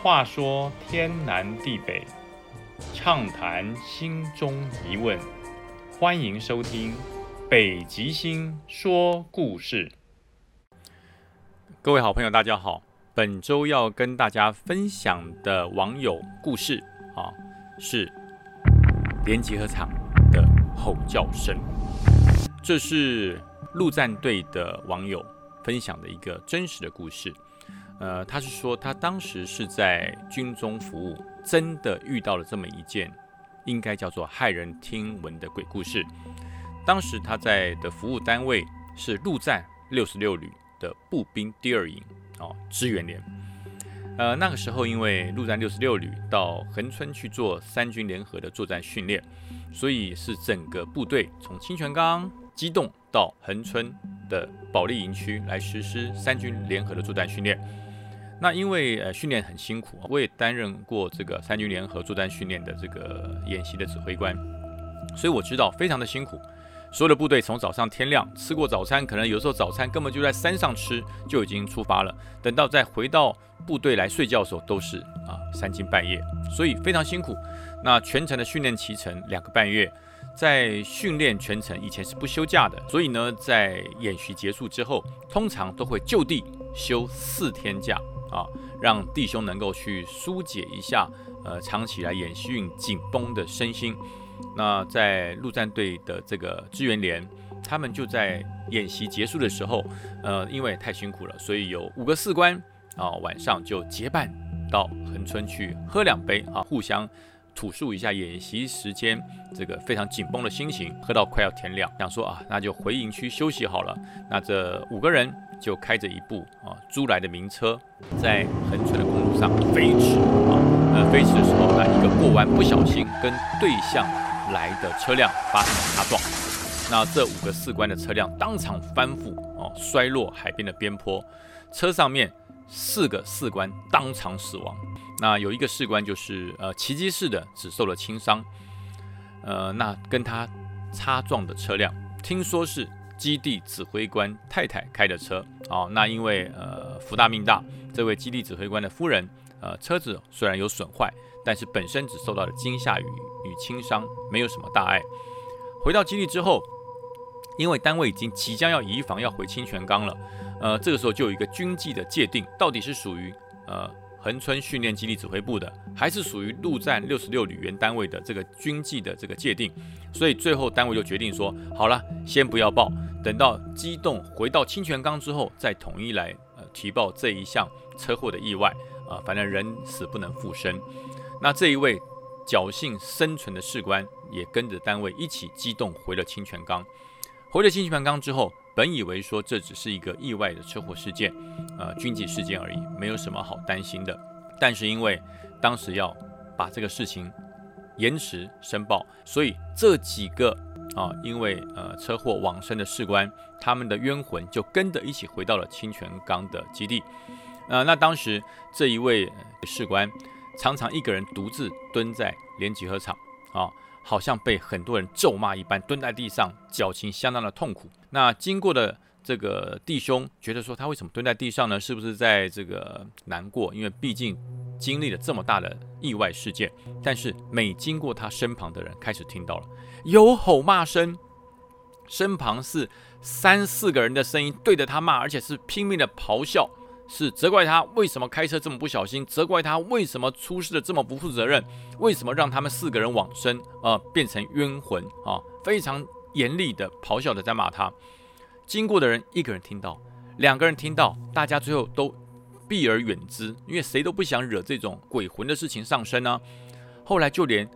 话说天南地北，畅谈心中疑问，欢迎收听《北极星说故事》。各位好朋友，大家好。本周要跟大家分享的网友故事啊，是连集合场的吼叫声。这是陆战队的网友分享的一个真实的故事。呃，他是说他当时是在军中服务，真的遇到了这么一件应该叫做骇人听闻的鬼故事。当时他在的服务单位是陆战六十六旅的步兵第二营哦，支援连。呃，那个时候因为陆战六十六旅到横村去做三军联合的作战训练，所以是整个部队从清泉岗机动到横村的保利营区来实施三军联合的作战训练。那因为呃训练很辛苦，我也担任过这个三军联合作战训练的这个演习的指挥官，所以我知道非常的辛苦。所有的部队从早上天亮吃过早餐，可能有时候早餐根本就在山上吃，就已经出发了。等到再回到部队来睡觉的时候，都是啊三更半夜，所以非常辛苦。那全程的训练期程两个半月，在训练全程以前是不休假的，所以呢，在演习结束之后，通常都会就地休四天假。啊，让弟兄能够去疏解一下，呃，长期来演训紧绷的身心。那在陆战队的这个支援连，他们就在演习结束的时候，呃，因为太辛苦了，所以有五个士官啊，晚上就结伴到横村去喝两杯啊，互相吐述一下演习时间这个非常紧绷的心情，喝到快要天亮，想说啊，那就回营区休息好了。那这五个人。就开着一部啊租来的名车，在横村的公路上飞驰啊，呃飞驰的时候，那一个过弯不小心跟对向来的车辆发生了擦撞，那这五个士官的车辆当场翻覆哦，摔落海边的边坡，车上面四个士官当场死亡，那有一个士官就是呃奇迹式的只受了轻伤，呃那跟他擦撞的车辆听说是。基地指挥官太太开的车，哦，那因为呃福大命大，这位基地指挥官的夫人，呃车子虽然有损坏，但是本身只受到了惊吓与与轻伤，没有什么大碍。回到基地之后，因为单位已经即将要移防要回清泉岗了，呃这个时候就有一个军纪的界定，到底是属于呃。横村训练基地指挥部的，还是属于陆战六十六旅原单位的这个军纪的这个界定，所以最后单位就决定说，好了，先不要报，等到机动回到清泉岗之后，再统一来呃提报这一项车祸的意外啊，反正人死不能复生。那这一位侥幸生存的士官也跟着单位一起机动回了清泉岗，回了清泉岗之后。本以为说这只是一个意外的车祸事件，呃，军纪事件而已，没有什么好担心的。但是因为当时要把这个事情延迟申报，所以这几个啊，因为呃车祸往生的士官，他们的冤魂就跟着一起回到了清泉岗的基地。呃，那当时这一位士官常常一个人独自蹲在连集合场啊。好像被很多人咒骂一般，蹲在地上，脚情相当的痛苦。那经过的这个弟兄觉得说，他为什么蹲在地上呢？是不是在这个难过？因为毕竟经历了这么大的意外事件。但是每经过他身旁的人，开始听到了有吼骂声，身旁是三四个人的声音对着他骂，而且是拼命的咆哮。是责怪他为什么开车这么不小心，责怪他为什么出事的这么不负责任，为什么让他们四个人往生，呃，变成冤魂啊，非常严厉的咆哮的在骂他。经过的人一个人听到，两个人听到，大家最后都避而远之，因为谁都不想惹这种鬼魂的事情上身呢。后来就连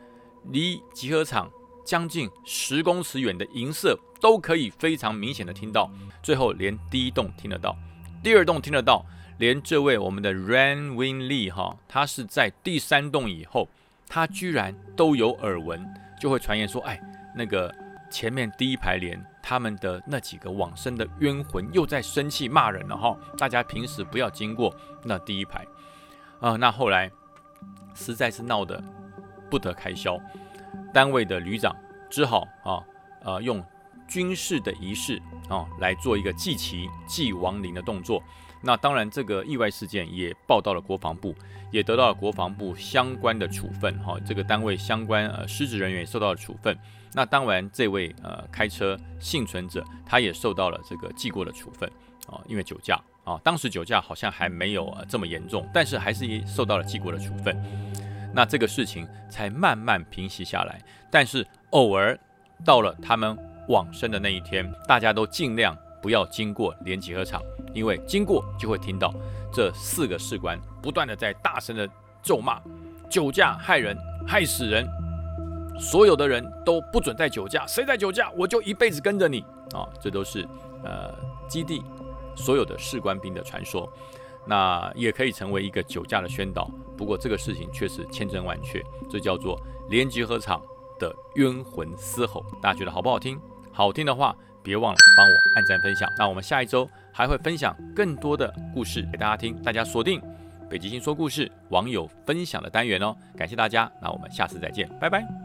离集合场将近十公尺远的银色都可以非常明显的听到，最后连第一栋听得到，第二栋听得到。连这位我们的 Ran Win Lee 哈，他是在第三栋以后，他居然都有耳闻，就会传言说，哎，那个前面第一排连他们的那几个往生的冤魂又在生气骂人了哈，大家平时不要经过那第一排啊。那后来实在是闹得不得开销，单位的旅长只好啊呃用军事的仪式啊来做一个祭旗祭亡灵的动作。那当然，这个意外事件也报到了国防部，也得到了国防部相关的处分。哈，这个单位相关呃失职人员也受到了处分。那当然，这位呃开车幸存者他也受到了这个记过的处分啊，因为酒驾啊，当时酒驾好像还没有这么严重，但是还是受到了记过的处分。那这个事情才慢慢平息下来。但是偶尔到了他们往生的那一天，大家都尽量不要经过连集合场。因为经过就会听到这四个士官不断的在大声的咒骂，酒驾害人，害死人，所有的人都不准再酒驾，谁在酒驾，我就一辈子跟着你啊！这都是呃基地所有的士官兵的传说，那也可以成为一个酒驾的宣导。不过这个事情却是千真万确，这叫做连集合场的冤魂嘶吼。大家觉得好不好听？好听的话，别忘了帮我按赞分享。那我们下一周。还会分享更多的故事给大家听，大家锁定北极星说故事网友分享的单元哦，感谢大家，那我们下次再见，拜拜。